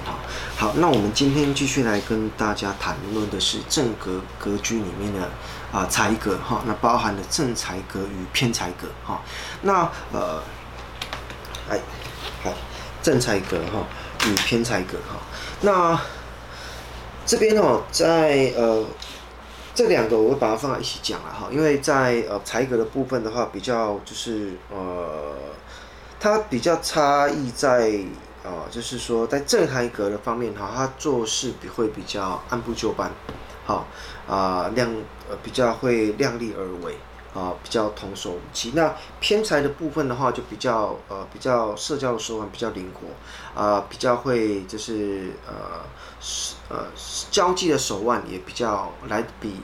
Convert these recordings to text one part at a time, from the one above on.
点哈。好，那我们今天继续来跟大家谈论的是正格格局里面的啊财格哈，那包含了正财格与偏财格哈。那呃，哎，好，正财格哈与偏财格哈。那这边哦，在呃。这两个我会把它放在一起讲了哈，因为在呃财格的部分的话，比较就是呃，它比较差异在啊、就是说在正财格的方面哈，他做事比会比较按部就班，好啊、量呃比较会量力而为啊、比较童叟无欺。那偏财的部分的话，就比较呃比较社交的手腕比较灵活啊、比较会就是呃。呃，交际的手腕也比较来比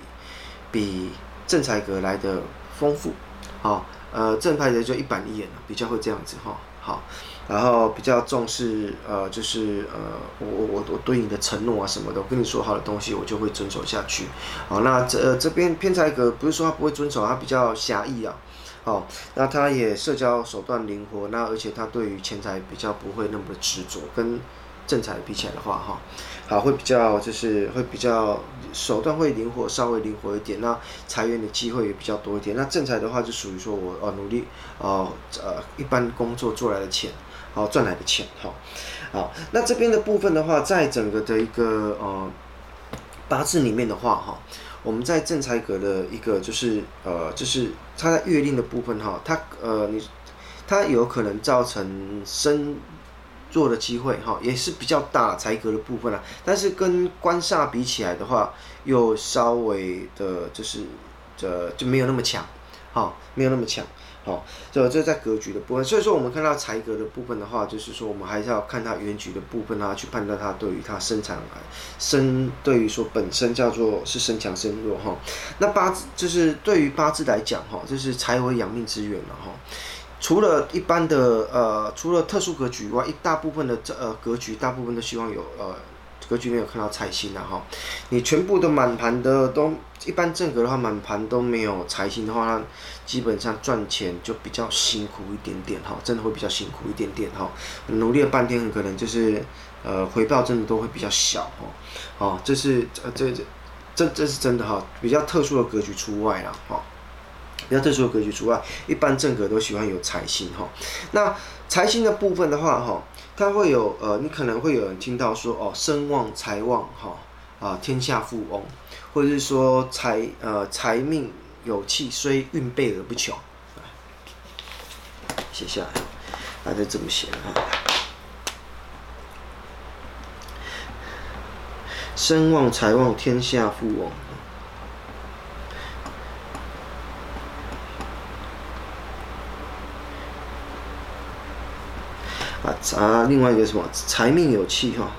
比正财格来的丰富，好，呃，正派的就一板一眼比较会这样子哈，好，然后比较重视呃，就是呃，我我我对你的承诺啊什么的，我跟你说好的东西，我就会遵守下去，好，那这、呃、这边偏财格不是说他不会遵守，他比较狭义啊，好，那他也社交手段灵活，那而且他对于钱财比较不会那么的执着，跟正财比起来的话哈。好，会比较就是会比较手段会灵活，稍微灵活一点。那财源的机会也比较多一点。那正财的话就属于说我呃努力呃呃一般工作做来的钱，好赚来的钱，哈，好。那这边的部分的话，在整个的一个呃八字里面的话哈，我们在正财格的一个就是呃就是它在月令的部分哈，它呃你它有可能造成生。做的机会哈也是比较大财格的部分啊，但是跟官煞比起来的话，又稍微的就是这就没有那么强，哈，没有那么强，好，这这在格局的部分，所以说我们看到财格的部分的话，就是说我们还是要看它原局的部分啊，去判断它对于它生产生对于说本身叫做是生强生弱哈，那八字就是对于八字来讲哈，就是财为养命之源了哈。除了一般的呃，除了特殊格局以外，一大部分的这呃格局，大部分都希望有呃格局没有看到财星的哈。你全部的满盘的都一般正格的话，满盘都没有财星的话，基本上赚钱就比较辛苦一点点哈，真的会比较辛苦一点点哈。努力了半天，很可能就是呃回报真的都会比较小哈。哦，这是这这这这是真的哈，比较特殊的格局除外了哈。比较特殊的格局除外，一般正格都喜欢有财星哈。那财星的部分的话哈，它会有呃，你可能会有人听到说哦，声旺财旺哈啊，天下富翁，或者是说财呃财命有气，虽运备而不穷。写下来，大家这么写哈？声旺财旺，天下富翁。啊，另外一个什么财命有气哈，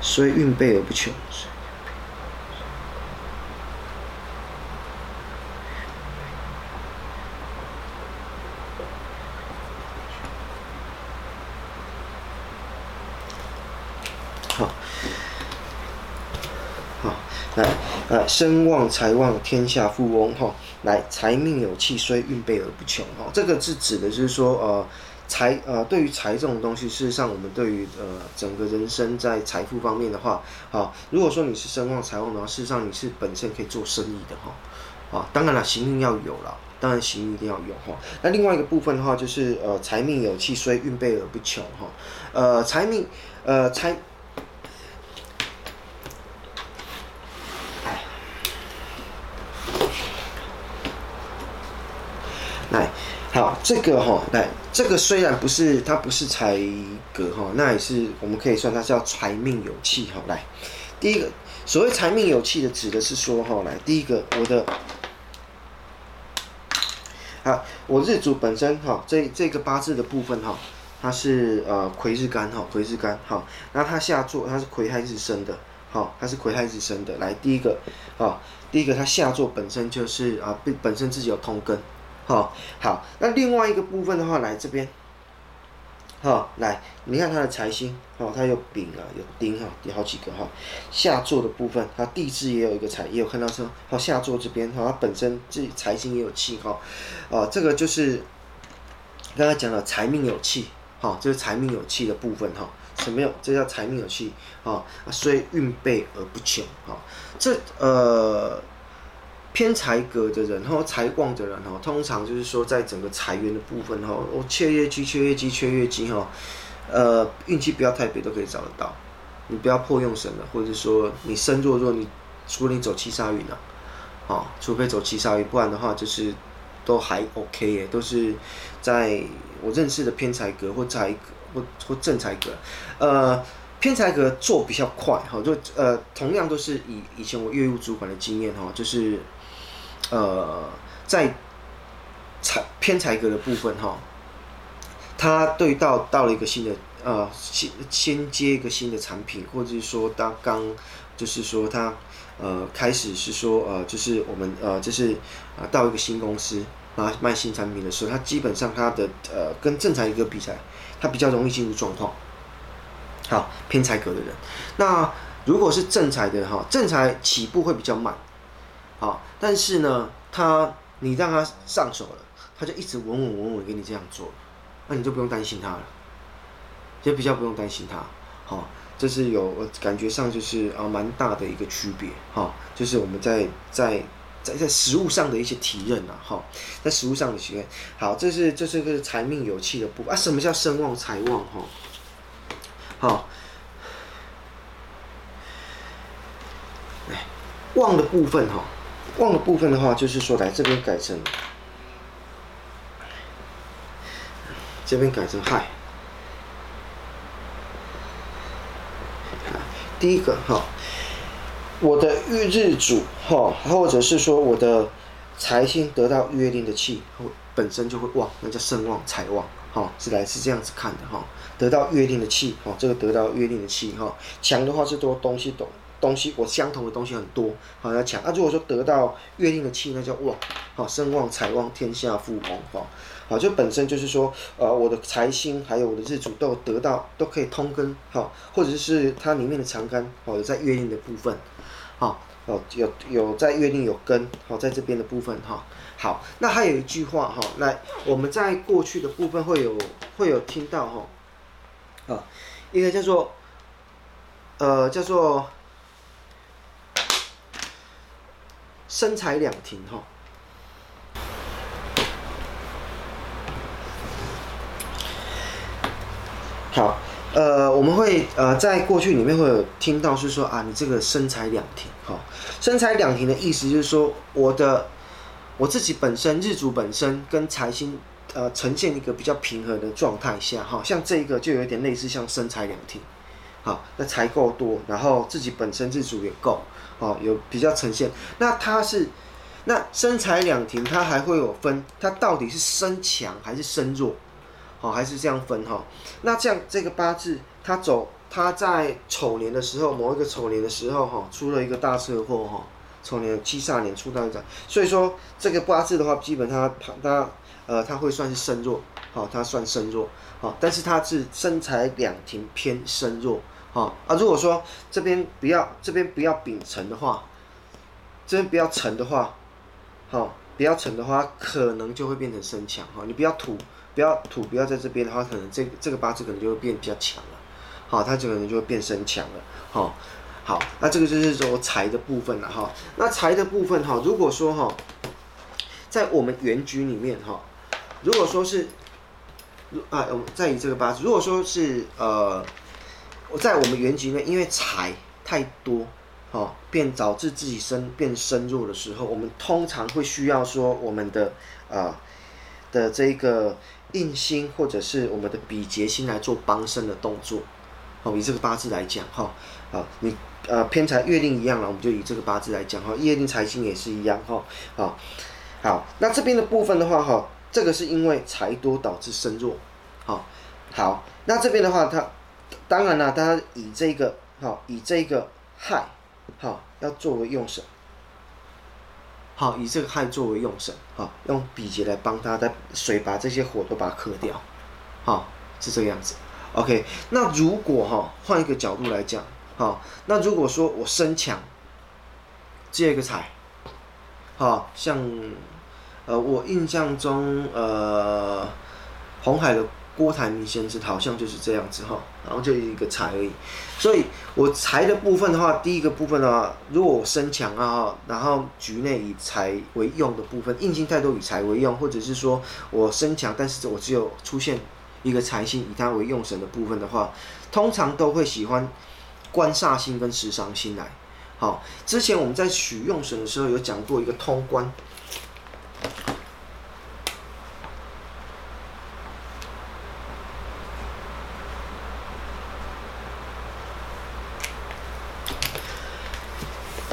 所以运备而不穷。来，声旺财旺，天下富翁哈。来，财命有气，虽运备而不穷哈。这个是指的就是说，呃，财呃，对于财这种东西，事实上我们对于呃整个人生在财富方面的话，好，如果说你是声旺财旺的话，事实上你是本身可以做生意的哈。啊，当然了，行运要有了，当然行运一定要有哈。那另外一个部分的话，就是呃，财命有气，虽运备而不穷哈。呃，财命呃财。好，这个哈，来，这个虽然不是它不是财格哈，那也是我们可以算它叫财命有气哈。来，第一个所谓财命有气的，指的是说哈，来，第一个我的，啊，我日主本身哈，这这个八字的部分哈，它是呃癸日干哈，癸日干哈，那它下座它是癸亥日生的，好，它是癸亥日生的。来，第一个啊，第一个它下座本身就是啊，本本身自己有通根。好，好，那另外一个部分的话，来这边，好，来，你看它的财星，好，它有丙啊，有丁哈，有好几个哈。下座的部分，它地支也有一个财，也有看到说，好，下座这边哈，它本身这财星也有气哈，哦，这个就是刚才讲的财命有气，哈，这是财命有气的部分哈。什么有？这叫财命有气，啊，所以运备而不穷，哈，这呃。偏财格的人，然后财旺的人，哦，通常就是说，在整个财源的部分，哦，我缺业绩、缺业绩、缺业绩，哈，呃，运气不要太背都可以找得到。你不要破用神了，或者说你身弱弱，你除非你走七杀运了，啊，除非走七杀运，不然的话就是都还 OK 耶，都是在我认识的偏财格或财格或或正财格，呃，偏财格做比较快，哈，就呃，同样都是以以前我业务主管的经验，哈，就是。呃，在才偏财格的部分哈，他对到到了一个新的呃先先接一个新的产品，或者是说他刚就是说他呃开始是说呃就是我们呃就是啊、到一个新公司啊卖新产品的时候，他基本上他的呃跟正财格比起来，他比较容易进入状况。好，偏财格的人，那如果是正财的哈，正财起步会比较慢。好，但是呢，他你让他上手了，他就一直稳稳稳稳给你这样做，那你就不用担心他了，就比较不用担心他。好，这是有感觉上就是啊蛮大的一个区别。哈，就是我们在在在在实物上的一些体认啊。哈，在实物上的体验。好，这是这是个财命有气的部分啊。什么叫身旺财旺？哈，好，哎旺的部分哈。旺的部分的话，就是说来这边改成，这边改成亥。第一个哈，我的日日主哈，或者是说我的财星得到约定的气，本身就会旺，那叫身旺财旺哈，是来是这样子看的哈，得到约定的气哈，这个得到约定的气哈，强的话是多东西懂。东西我相同的东西很多，好要抢啊！如果说得到月令的气，那叫旺，好声旺财旺天下富翁，哈，好就本身就是说，呃，我的财星还有我的日主都得到，都可以通根，好，或者是它里面的长干，好有在月令的部分，好，哦有有在月令有根，好在这边的部分，哈，好，那还有一句话，哈，来我们在过去的部分会有会有听到，哈，啊，一个叫做，呃，叫做。生财两停哈，好，呃，我们会呃在过去里面会有听到是说啊，你这个生财两停哈，生财两停的意思就是说，我的我自己本身日主本身跟财星呃呈现一个比较平和的状态下哈，像这个就有点类似像生财两停，好，那财够多，然后自己本身日主也够。哦，有比较呈现，那它是，那身财两停，它还会有分，它到底是身强还是身弱，好，还是这样分哈？那这样这个八字，它走，它在丑年的时候，某一个丑年的时候哈，出了一个大车祸哈，丑年七煞年出大一个，所以说这个八字的话，基本上它它呃，它会算是身弱，好，它算身弱，好，但是它是身财两停偏身弱。啊啊！如果说这边不要这边不要丙辰的话，这边不要辰的话，好，不要辰的话，可能就会变成身强哈。你不要土，不要土，不要在这边的话，可能这这个八字可能就会变比较强了。好，它这个人就会变身强了。好，好，那这个就是说财的部分了哈。那财的部分哈，如果说哈，在我们原局里面哈，如果说是，啊，我们再以这个八字，如果说是呃。我在我们原局呢，因为财太多，哦，变导致自己身变身弱的时候，我们通常会需要说我们的啊、的这个印星或者是我们的比劫星来做帮身的动作。好，以这个八字来讲，哈，啊，你呃偏财月令一样了，我们就以这个八字来讲，哈，月令财星也是一样，哈，好，好，那这边的部分的话，哈，这个是因为财多导致身弱，好，好，那这边的话，它。当然了，大家以这个好，以这个亥好，要作为用神，好，以这个亥作为用神，好，用比劫来帮他的水把这些火都把它克掉，好，是这个样子。OK，那如果哈换一个角度来讲，好，那如果说我升墙，接一个财，好像呃我印象中呃红海的郭台铭先生好像就是这样子哈，然后就一个财而已。所以我财的部分的话，第一个部分的话，如果我身强啊，然后局内以财为用的部分，硬性太多以财为用，或者是说我身强，但是我只有出现。一个财星以它为用神的部分的话，通常都会喜欢官煞星跟食伤星来。好，之前我们在取用神的时候有讲过一个通关，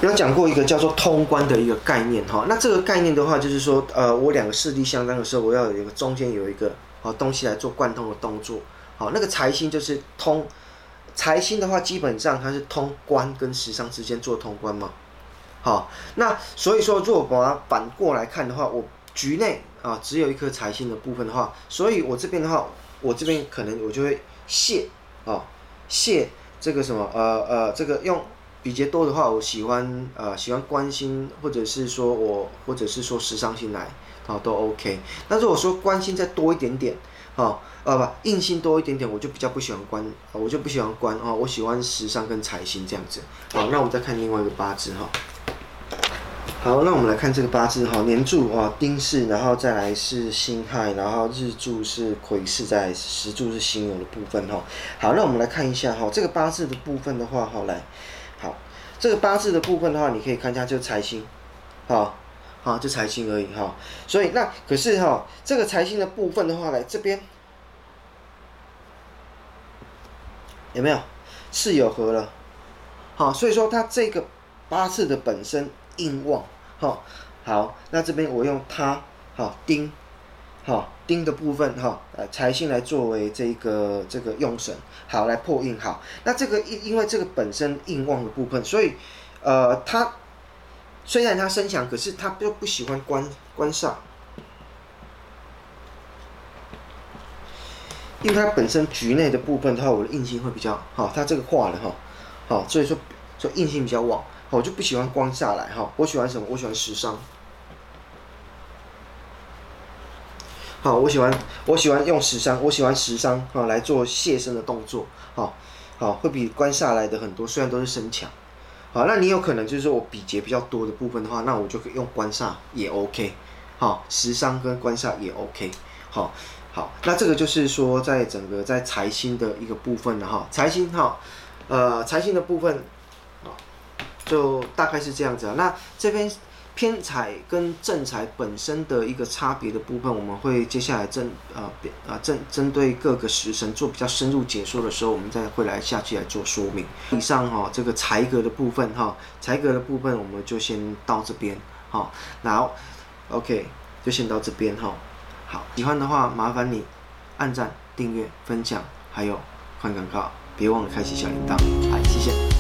有讲过一个叫做通关的一个概念哈。那这个概念的话，就是说，呃，我两个势力相当的时候，我要有一个中间有一个。好，东西来做贯通的动作。好，那个财星就是通财星的话，基本上它是通关跟食伤之间做通关嘛。好，那所以说，如果把它反过来看的话，我局内啊只有一颗财星的部分的话，所以我这边的话，我这边可能我就会泄啊泄这个什么呃呃这个用比劫多的话，我喜欢呃喜欢关心或者是说我或者是说食伤星来。好，都 OK。那如果说关心再多一点点，好，呃不，硬性多一点点，我就比较不喜欢关，我就不喜欢关哦，我喜欢食伤跟财星这样子。好，那我们再看另外一个八字哈。好，那我们来看这个八字哈，年柱啊丁巳，然后再来是辛亥，然后日柱是癸巳，在时柱是辛酉的部分哈。好，那我们来看一下哈，这个八字的部分的话，好来，这个八字的部分的话，你可以看一下就财星，好。啊，就财星而已哈，所以那可是哈，这个财星的部分的话，来这边有没有是有合了？好，所以说它这个八字的本身印旺，哈，好，那这边我用它，好丁，好丁的部分哈，呃财星来作为这个这个用神，好来破印好，那这个因因为这个本身印旺的部分，所以呃它。虽然他身强，可是他又不喜欢官官煞，因为他本身局内的部分的话，我的印星会比较好，他这个化了哈，好，所以说说印星比较旺，我就不喜欢官煞来哈，我喜欢什么？我喜欢时尚，好，我喜欢我喜欢用食伤，我喜欢食伤啊来做卸身的动作，好，好会比官煞来的很多，虽然都是身强。好，那你有可能就是说我比劫比较多的部分的话，那我就可以用官煞也 OK，好，食伤跟官煞也 OK，好，好，那这个就是说在整个在财星的一个部分了哈，财星哈，呃，财星的部分，就大概是这样子啊，那这边。偏财跟正财本身的一个差别的部分，我们会接下来针啊啊针针对各个时辰做比较深入解说的时候，我们再会来下去来做说明。以上哈这个财格的部分哈，财格的部分我们就先到这边哈，然后 OK 就先到这边哈。好，喜欢的话麻烦你按赞、订阅、分享，还有看广告，别忘了开启小铃铛。好，谢谢。